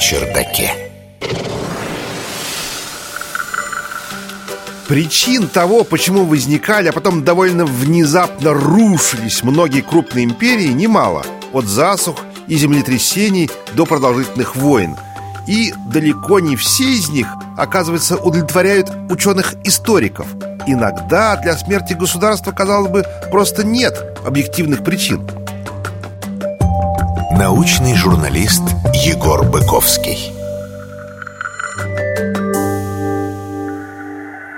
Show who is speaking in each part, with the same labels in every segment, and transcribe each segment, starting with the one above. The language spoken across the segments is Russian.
Speaker 1: чердаке.
Speaker 2: Причин того, почему возникали, а потом довольно внезапно рушились многие крупные империи, немало. От засух и землетрясений до продолжительных войн. И далеко не все из них, оказывается, удовлетворяют ученых-историков. Иногда для смерти государства, казалось бы, просто нет объективных причин.
Speaker 1: Научный журналист Егор Быковский.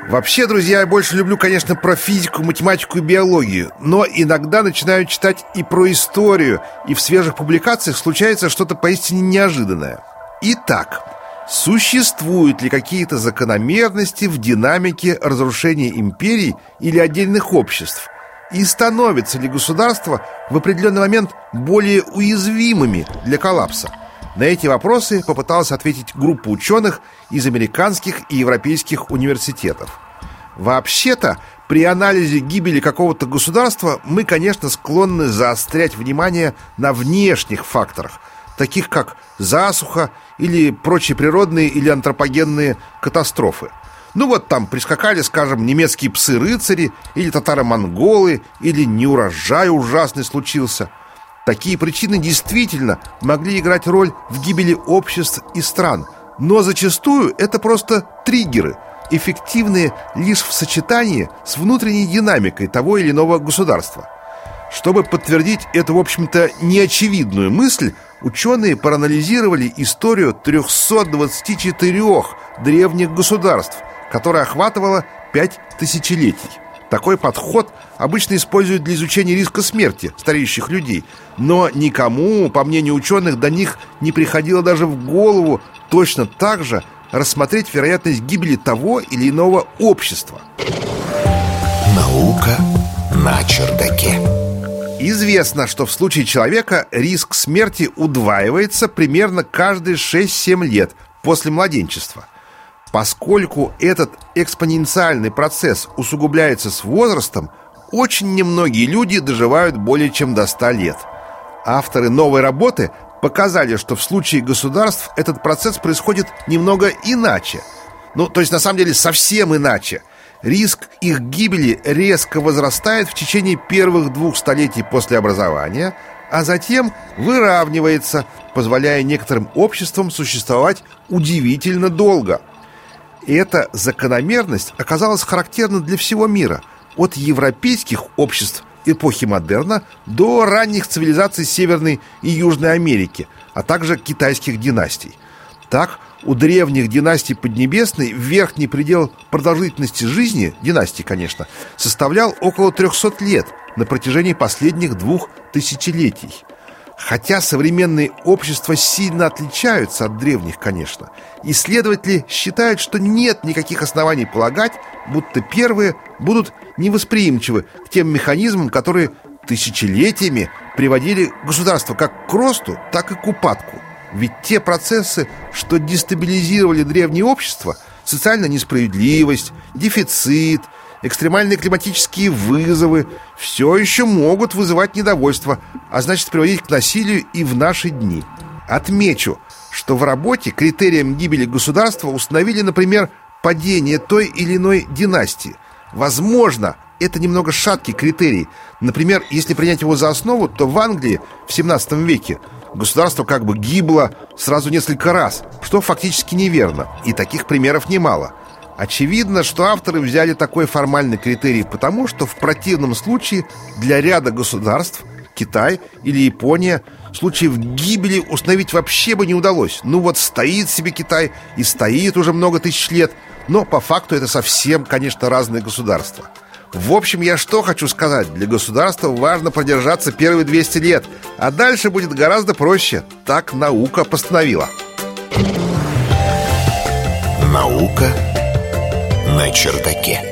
Speaker 2: Вообще, друзья, я больше люблю, конечно, про физику, математику и биологию, но иногда начинаю читать и про историю, и в свежих публикациях случается что-то поистине неожиданное. Итак, существуют ли какие-то закономерности в динамике разрушения империй или отдельных обществ? И становятся ли государства в определенный момент более уязвимыми для коллапса? На эти вопросы попыталась ответить группа ученых из американских и европейских университетов. Вообще-то, при анализе гибели какого-то государства мы, конечно, склонны заострять внимание на внешних факторах, таких как засуха или прочие природные или антропогенные катастрофы. Ну вот там прискакали, скажем, немецкие псы-рыцари, или татаро-монголы, или неурожай ужасный случился. Такие причины действительно могли играть роль в гибели обществ и стран, но зачастую это просто триггеры – эффективны лишь в сочетании с внутренней динамикой того или иного государства. Чтобы подтвердить эту, в общем-то, неочевидную мысль, ученые проанализировали историю 324 древних государств, которая охватывала 5 тысячелетий. Такой подход обычно используют для изучения риска смерти стареющих людей, но никому, по мнению ученых, до них не приходило даже в голову точно так же рассмотреть вероятность гибели того или иного общества.
Speaker 1: Наука на чердаке.
Speaker 2: Известно, что в случае человека риск смерти удваивается примерно каждые 6-7 лет после младенчества. Поскольку этот экспоненциальный процесс усугубляется с возрастом, очень немногие люди доживают более чем до 100 лет. Авторы новой работы показали, что в случае государств этот процесс происходит немного иначе. Ну, то есть, на самом деле, совсем иначе. Риск их гибели резко возрастает в течение первых двух столетий после образования, а затем выравнивается, позволяя некоторым обществам существовать удивительно долго. И эта закономерность оказалась характерна для всего мира, от европейских обществ эпохи модерна до ранних цивилизаций Северной и Южной Америки, а также китайских династий. Так, у древних династий Поднебесной верхний предел продолжительности жизни, династии, конечно, составлял около 300 лет на протяжении последних двух тысячелетий. Хотя современные общества сильно отличаются от древних, конечно, исследователи считают, что нет никаких оснований полагать, будто первые будут невосприимчивы к тем механизмам, которые тысячелетиями приводили государство как к росту, так и к упадку. Ведь те процессы, что дестабилизировали древнее общество, социальная несправедливость, дефицит – экстремальные климатические вызовы все еще могут вызывать недовольство, а значит приводить к насилию и в наши дни. Отмечу, что в работе критерием гибели государства установили, например, падение той или иной династии. Возможно, это немного шаткий критерий. Например, если принять его за основу, то в Англии в 17 веке государство как бы гибло сразу несколько раз, что фактически неверно, и таких примеров немало – Очевидно, что авторы взяли такой формальный критерий, потому что в противном случае для ряда государств, Китай или Япония, случаев гибели установить вообще бы не удалось. Ну вот стоит себе Китай и стоит уже много тысяч лет, но по факту это совсем, конечно, разные государства. В общем, я что хочу сказать. Для государства важно продержаться первые 200 лет, а дальше будет гораздо проще. Так наука постановила.
Speaker 1: Наука на чердаке.